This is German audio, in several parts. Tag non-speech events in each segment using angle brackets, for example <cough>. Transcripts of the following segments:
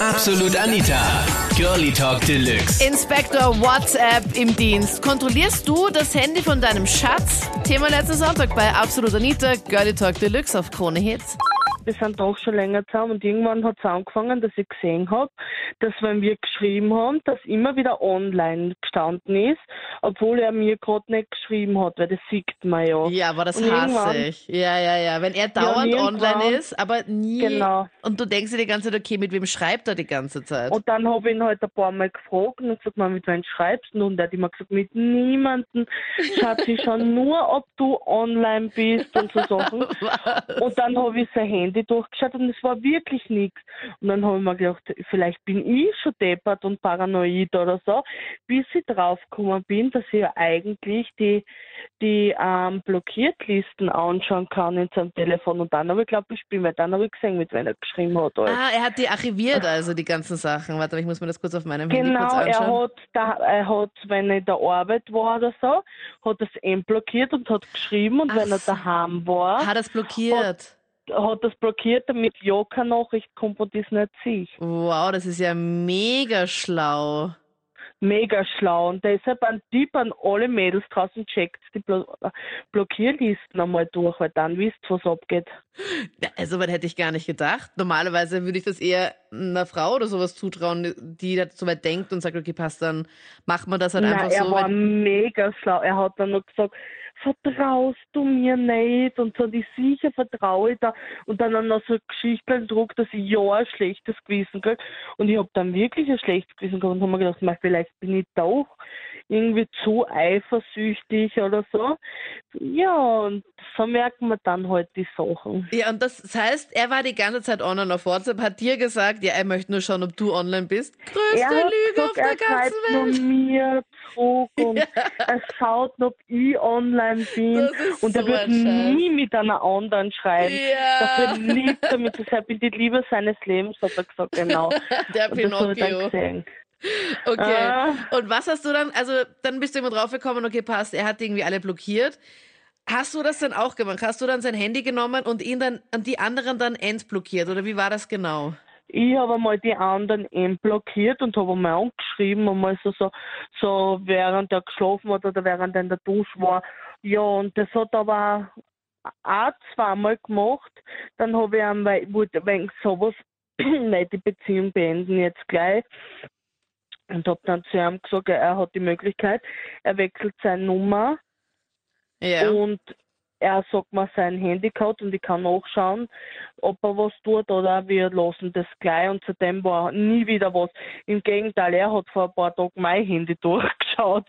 Absolut Anita. Girlie Talk Deluxe. Inspektor WhatsApp im Dienst. Kontrollierst du das Handy von deinem Schatz? Thema letzten Sonntag bei Absolut Anita, Girlie Talk Deluxe auf Krone Hits. Wir sind doch schon länger zusammen und irgendwann hat es angefangen, dass ich gesehen habe, dass wenn wir geschrieben haben, dass immer wieder online gestanden ist, obwohl er mir gerade nicht geschrieben hat, weil das sieht man ja. Ja, aber das Und hasse ich. Ja, ja, ja. Wenn er dauernd irgendwann- online ist, aber nie. Genau. Und du denkst dir die ganze Zeit, okay, mit wem schreibt er die ganze Zeit? Und dann habe ich ihn halt ein paar Mal gefragt und gesagt, mit wem schreibst du? Und er hat immer gesagt, mit niemandem. Schatz, ich schau nur, ob du online bist und so Sachen. <laughs> Und dann habe ich sein Handy durchgeschaut und es war wirklich nichts. Und dann habe ich mir gedacht, vielleicht bin ich schon deppert und paranoid oder so, bis ich draufgekommen bin, dass ich ja eigentlich die, die ähm, Blockiertlisten anschauen kann in seinem Telefon. Und dann habe ich geglaubt, ich bin, weil dann habe ich gesehen, mit wem er geschrieben hat. Alles. Ah, er hat die archiviert, also die ganzen Sachen. Warte, ich muss mir das kurz auf meinem Handy kurz Genau, er anschauen. hat, da, er hat, wenn er in der Arbeit war oder so, hat er es entblockiert und hat geschrieben und Ach wenn er daheim war, Hat er es blockiert? Hat er es blockiert, damit ja keine Nachricht kommt und das nicht sieht. Wow, das ist ja mega schlau. Mega schlau. Und deshalb ein Tipp an alle Mädels draußen, checkt die Blo Blockierlisten einmal durch, weil dann wisst was abgeht. Ja, so weit hätte ich gar nicht gedacht. Normalerweise würde ich das eher einer Frau oder sowas zutrauen, die da so weit denkt und sagt, okay, passt, dann macht man das halt Nein, einfach er so. war weil- mega schlau. Er hat dann noch gesagt, vertraust du mir nicht? Und so, die sicher vertraue ich da. Und dann noch so Geschichten gedruckt, dass ich ja ein schlechtes Gewissen kriege. Und ich habe dann wirklich ein schlechtes Gewissen gehabt und habe mir gedacht, mei, vielleicht bin ich doch irgendwie zu eifersüchtig oder so. Ja, und so merkt man dann halt die Sachen. Ja, und das, heißt, er war die ganze Zeit online auf WhatsApp, hat dir gesagt, ja, er möchte nur schauen, ob du online bist. Größte Er Lüge auf der er ganzen schreibt nur Welt. mir zurück und <laughs> er schaut, ob ich online bin. Das ist Und er so wird ein Scheiß. nie mit einer anderen schreiben. Ja, Dafür liebt er mich, deshalb bin ich die Liebe seines Lebens, hat er gesagt, genau. <laughs> der Und das Pinocchio. Okay. Ah. Und was hast du dann, also dann bist du immer draufgekommen, okay, passt, er hat irgendwie alle blockiert. Hast du das dann auch gemacht? Hast du dann sein Handy genommen und ihn dann, und die anderen dann entblockiert? Oder wie war das genau? Ich habe einmal die anderen blockiert und habe einmal angeschrieben, einmal so, so, so während er geschlafen hat oder während er in der Dusche war. Ja, und das hat aber auch zweimal gemacht. Dann habe ich ihm, weil wollte wegen sowas <clears throat> nicht die Beziehung beenden jetzt gleich. Und habe dann zu ihm gesagt, er hat die Möglichkeit, er wechselt seine Nummer Ja. und er sagt mir sein Handycode und ich kann nachschauen, ob er was tut oder wir lassen das gleich und seitdem war nie wieder was. Im Gegenteil, er hat vor ein paar Tagen mein Handy <laughs> durchgeschaut.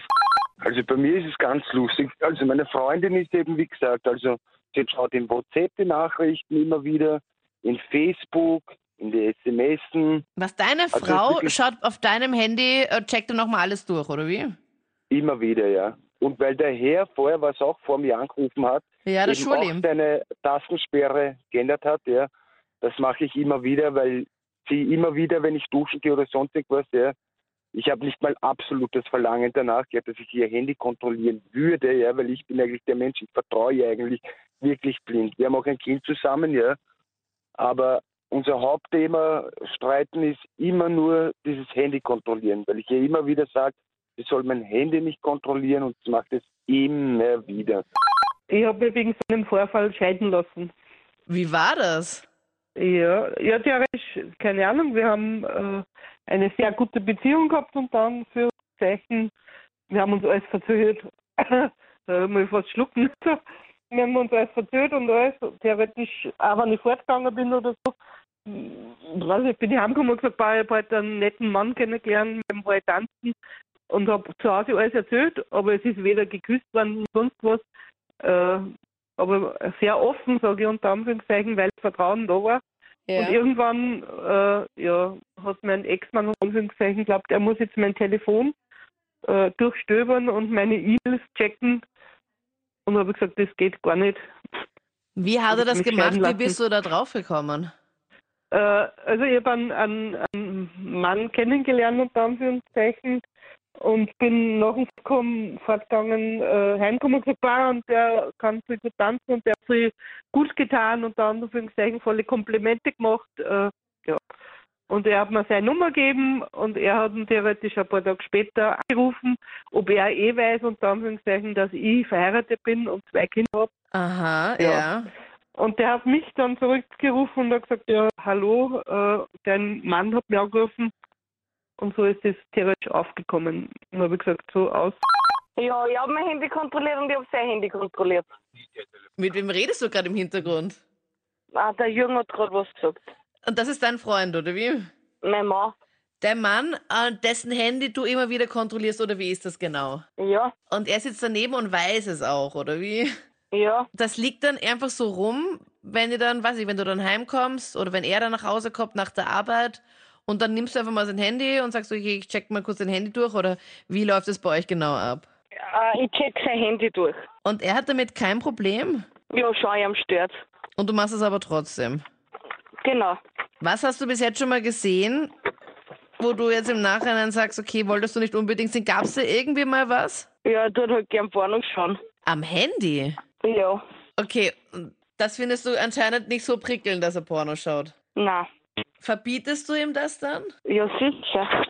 Also bei mir ist es ganz lustig. Also meine Freundin ist eben, wie gesagt, also sie schaut in WhatsApp die Nachrichten immer wieder, in Facebook, in die SMS. Was deine Also Frau schaut auf deinem Handy, äh, checkt dann nochmal alles durch, oder wie? Immer wieder, ja. Und weil der Herr vorher, was auch vor mir angerufen hat, Ja, das eben auch seine Tastensperre geändert hat, ja, das mache ich immer wieder, weil sie immer wieder, wenn ich duschen gehe oder sonst irgendwas, ja, ich habe nicht mal absolutes Verlangen danach, ja, dass ich ihr Handy kontrollieren würde, ja, weil ich bin eigentlich der Mensch, ich vertraue ihr eigentlich wirklich blind. Wir haben auch ein Kind zusammen, ja, aber unser Hauptthema Streiten ist immer nur dieses Handy kontrollieren, weil ich ihr immer wieder sage, sie soll mein Handy nicht kontrollieren und sie macht es immer wieder. Ich habe mich wegen so einem Vorfall scheiden lassen. Wie war das? Ja, ja, theoretisch, keine Ahnung, wir haben äh, eine sehr gute Beziehung gehabt und dann für Zeichen, wir haben uns alles verzögert. <laughs> da haben wir fast schlucken. <laughs> Wir haben uns alles verzögert und alles, theoretisch, auch wenn ich fortgegangen bin oder so, ich weiß nicht, bin ich heimgekommen und gesagt, ich habe heute einen netten Mann kennengelernt, mit dem war ich tanzen und habe zu Hause alles erzählt, aber es ist weder geküsst worden noch sonst was. Äh, aber sehr offen, sage ich unter Anführungszeichen, weil das Vertrauen da war. Und irgendwann äh, ja, hat mein Ex-Mann Anführungszeichen glaubt, er muss jetzt mein Telefon äh, durchstöbern und meine E-Mails checken. Und habe gesagt, das geht gar nicht. Wie hat er das gemacht? Wie bist du da drauf gekommen? Äh, also ich habe einen, einen, einen Mann kennengelernt unter Anführungszeichen und bin nach dem Vorkommen fortgegangen, äh, heimgekommen und gesagt, bah, und der kann so gut tanzen und der hat so gut getan und unter Anführungszeichen volle Komplimente gemacht. Äh, ja. Und er hat mir seine Nummer gegeben und er hat ihn theoretisch ein paar Tage später angerufen, ob er eh weiß, unter Anführungszeichen, dass ich verheiratet bin und zwei Kinder habe. Aha, Ja. ja. Und der hat mich dann zurückgerufen und hat gesagt, ja, hallo, äh, dein Mann hat mich angerufen. Und so ist es theoretisch aufgekommen. Und habe ich gesagt, so aus. Ja, ich habe mein Handy kontrolliert und ich habe sein Handy kontrolliert. Mit wem redest du gerade im Hintergrund? Ah, der Jürgen hat gerade was gesagt. Und das ist dein Freund, oder wie? Mein Mann. Der Mann, äh, dessen Handy du immer wieder kontrollierst, oder wie ist das genau? Ja, Und er sitzt daneben und weiß es auch, oder wie? ja, Das liegt dann einfach so rum, wenn ihr dann, weiß ich, wenn du dann heimkommst oder wenn er dann nach Hause kommt nach der Arbeit und dann nimmst du einfach mal sein Handy und sagst, okay, ich check mal kurz dein Handy durch oder wie läuft es bei euch genau ab? äh, ich check sein Handy durch. Und er hat damit kein Problem Ja, ich am stört. und du machst es aber trotzdem. Genau. Was hast du bis jetzt schon mal gesehen, wo du jetzt im Nachhinein sagst, okay, wolltest du nicht unbedingt sehen? Gab es da irgendwie mal was? Ja, er tut halt gern Pornos schauen. Am Handy? Ja, Okay, das findest du anscheinend nicht so prickelnd, dass er Porno schaut. na, Verbietest du ihm das dann? ja, sicher.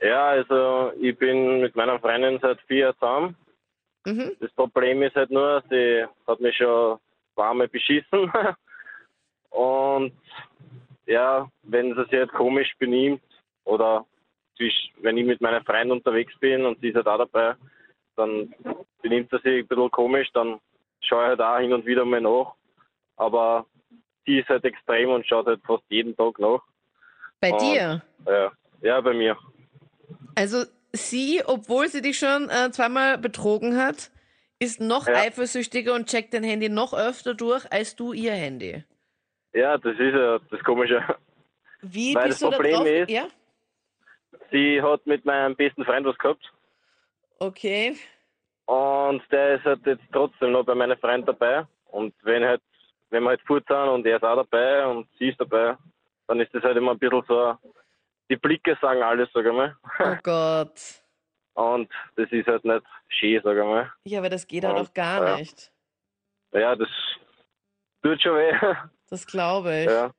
Ja, also ich bin mit meiner Freundin seit vier Jahren zusammen. Mhm. Das Problem ist halt nur, sie hat mich schon zweimal beschissen. <laughs> Und ja, wenn sie sich halt komisch benimmt oder wenn ich mit meiner Freundin unterwegs bin und sie ist halt auch dabei, dann benimmt sie sich ein bisschen komisch, dann schaue ich halt auch hin und wieder mal nach. Aber sie ist halt extrem und schaut halt fast jeden Tag nach. Bei Und- dir? Ja, ja bei mir. Also sie, obwohl sie dich schon äh, zweimal betrogen hat, ist noch Ja. eifersüchtiger und checkt dein Handy noch öfter durch als du ihr Handy. Ja, das ist ja das Komische. Wie Weil bist das du Problem da ist- ja, Sie hat mit meinem besten Freund was gehabt okay. und der ist halt jetzt trotzdem noch bei meinem Freund dabei. Und wenn halt, wenn wir halt fort sind und er ist auch dabei und sie ist dabei, dann ist das halt immer ein bisschen so, die Blicke sagen alles, sag ich mal. Oh Gott. <laughs> Und das ist halt nicht schön, sag ich mal. Ja, aber das geht halt Ja, auch gar ja. nicht. Ja, das tut schon weh. <laughs> Das glaube ich. Ja.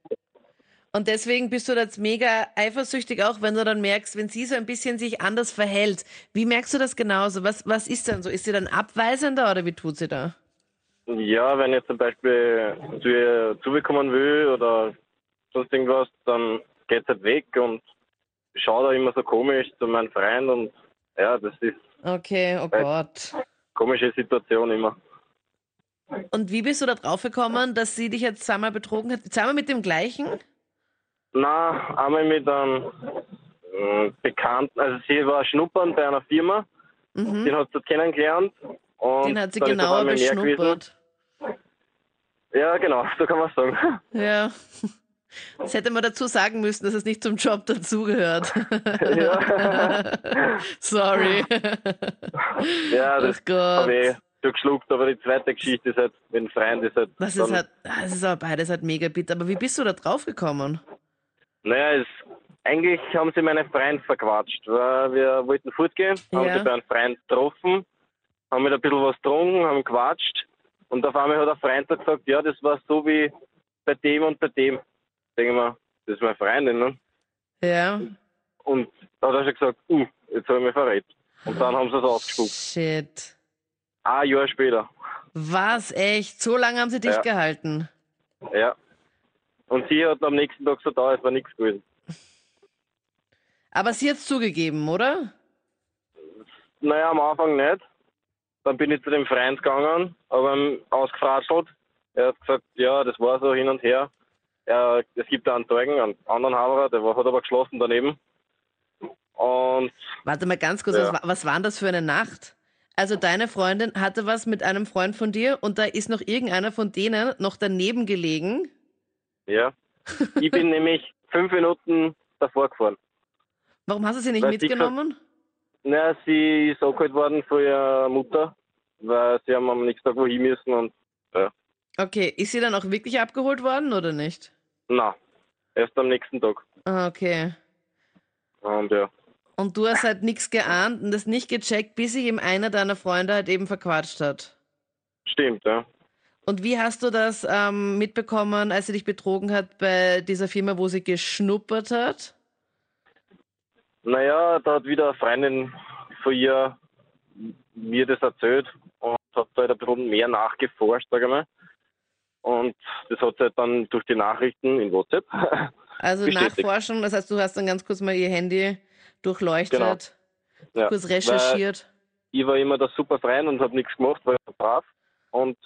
Und deswegen bist du jetzt mega eifersüchtig, auch wenn du dann merkst, wenn sie so ein bisschen sich anders verhält. Wie merkst du das genauso? Was, was ist dann so? Ist sie dann abweisender oder wie tut sie da? Ja, wenn ich zum Beispiel zu ihr zubekommen will oder sonst irgendwas, dann geht halt weg und schaut auch immer so komisch zu meinem Freund und ja, das ist Okay, oh Äh, Gott. eine komische Situation immer. Und wie bist du da drauf gekommen, dass sie dich jetzt zweimal betrogen hat? Zweimal mit dem gleichen? Na, einmal mit einem äh, Bekannten, also sie war schnuppern bei einer Firma, Mhm. den hat sie kennengelernt. Und Den hat sie genauer beschnuppert. Ja, genau, so kann man sagen. Ja. Das hätte man dazu sagen müssen, dass es nicht zum Job dazugehört. Ja. <laughs> Sorry. Ja, das Gott. habe ich schon geschluckt, aber die zweite Geschichte ist halt, mit dem Freund ist halt. Das ist halt, das ist aber beides halt mega bitter. Aber wie bist du da drauf gekommen? Naja, es, eigentlich haben sie meinen Freund verquatscht, weil wir wollten fortgehen, haben Ja. sie bei einem Freund getroffen, haben mit ein bisschen was getrunken, haben gequatscht und auf einmal hat ein Freund da gesagt, ja, das war so wie bei dem und bei dem. Denke mir, das ist meine Freundin, ne? Ja. Und da hat er schon gesagt, uh, jetzt habe ich mich verrät. Und dann haben sie es ausgespuckt. Shit. Ein Jahr später, Was, echt? So lange haben sie dich Ja. gehalten? ja. Und sie hat am nächsten Tag so da, es war nichts gewesen. Aber sie hat's zugegeben, oder? Naja, am Anfang nicht. Dann bin ich zu dem Freund gegangen, aber ihm ausgefratschelt. Er hat gesagt, ja, das war so hin und her. Ja, es gibt da einen Zeugen, einen anderen Haberer, der war, hat aber geschlossen daneben. Und Warte mal ganz kurz, Ja. was, war- was war denn das für eine Nacht? Also deine Freundin hatte was mit einem Freund von dir und da ist noch irgendeiner von denen noch daneben gelegen. ja, ich bin <laughs> nämlich fünf Minuten davor gefahren. Warum hast du sie nicht Weil mitgenommen? Naja, sie ist angeholt worden von ihrer Mutter, weil sie haben am nächsten Tag wohin müssen und Okay, ist sie dann auch wirklich abgeholt worden oder nicht? na, erst am nächsten Tag. Ah, okay. Und ja, Und du hast halt nichts geahnt und das nicht gecheckt, bis sich eben einer deiner Freunde halt eben verquatscht hat. stimmt, ja. Und wie hast du das ähm, mitbekommen, als sie dich betrogen hat bei dieser Firma, wo sie geschnuppert hat? Naja, da hat wieder eine Freundin von ihr mir das erzählt und hat halt ein bisschen mehr nachgeforscht, sage ich mal. Und das hat sie halt dann durch die Nachrichten in WhatsApp. <laughs> Also Bestätigt. nachforschen, das heißt, du hast dann ganz kurz mal ihr Handy durchleuchtet, Genau. Ja, kurz recherchiert. ich war immer der super Freund und habe nichts gemacht, war ja brav. Und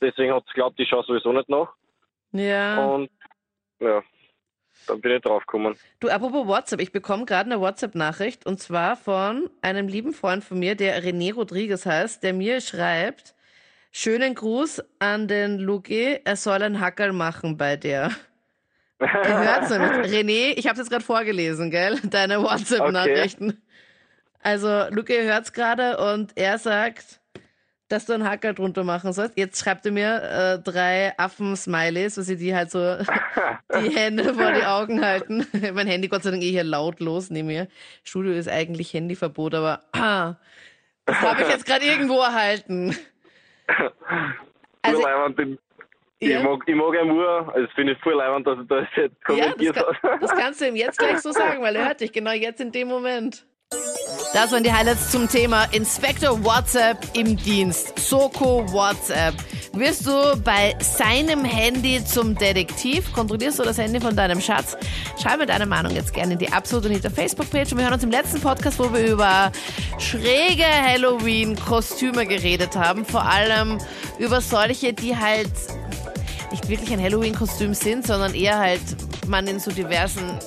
deswegen hat sie geglaubt, ich schaue sowieso nicht nach. Ja. Und ja, dann bin ich draufgekommen. Du, apropos WhatsApp, ich bekomme gerade eine WhatsApp-Nachricht und zwar von einem lieben Freund von mir, der René Rodriguez heißt, der mir schreibt, schönen Gruß an den Luki, er soll ein Hackerl machen bei dir. Hört's nämlich. <laughs> René, ich habe jetzt gerade vorgelesen, gell? Deine WhatsApp-Nachrichten. Also, Luki hört's gerade und er sagt, dass du einen Hackerl drunter machen sollst. Jetzt schreibt er mir äh, drei Affen-Smileys, wo sie die halt so <laughs> die Hände vor die Augen halten. <laughs> mein Handy Gott sei Dank eh hier lautlos neben mir. Studio ist eigentlich Handyverbot, aber ah, <clears throat> das habe ich jetzt gerade irgendwo erhalten. Also, ja, ich, mag, ich mag ihn nur, also finde ich voll leibend, dass er das jetzt ja das, kommentiert kann, das kannst du ihm jetzt gleich so <laughs> sagen, weil er hört dich genau jetzt in dem Moment. Das waren die Highlights zum Thema Inspector WhatsApp im Dienst. Soko WhatsApp. Wirst du bei seinem Handy zum Detektiv? Kontrollierst du das Handy von deinem Schatz? Schreib mir deine Meinung jetzt gerne in die Absolut und Hinter Facebook-Page. Und wir hören uns im letzten Podcast, wo wir über schräge Halloween-Kostüme geredet haben. Vor allem über solche, die halt nicht wirklich ein Halloween-Kostüm sind, sondern eher halt man in so diversen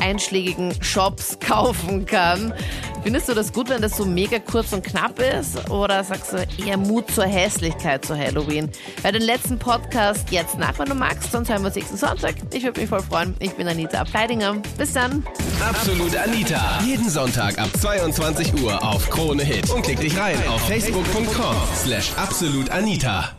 einschlägigen Shops <laughs> kaufen kann. Findest du das gut, wenn das so mega kurz und knapp ist? Oder sagst du eher Mut zur Hässlichkeit zu Halloween? Bei den letzten Podcast jetzt nach, wenn du magst, sonst hören wir uns nächsten Sonntag. Ich würde mich voll freuen. Ich bin Anita Ableidinger. Bis dann. Absolut Anita. Jeden Sonntag ab 22 Uhr auf Krone Hit. Und klick dich rein auf facebook.com slash absolutanita.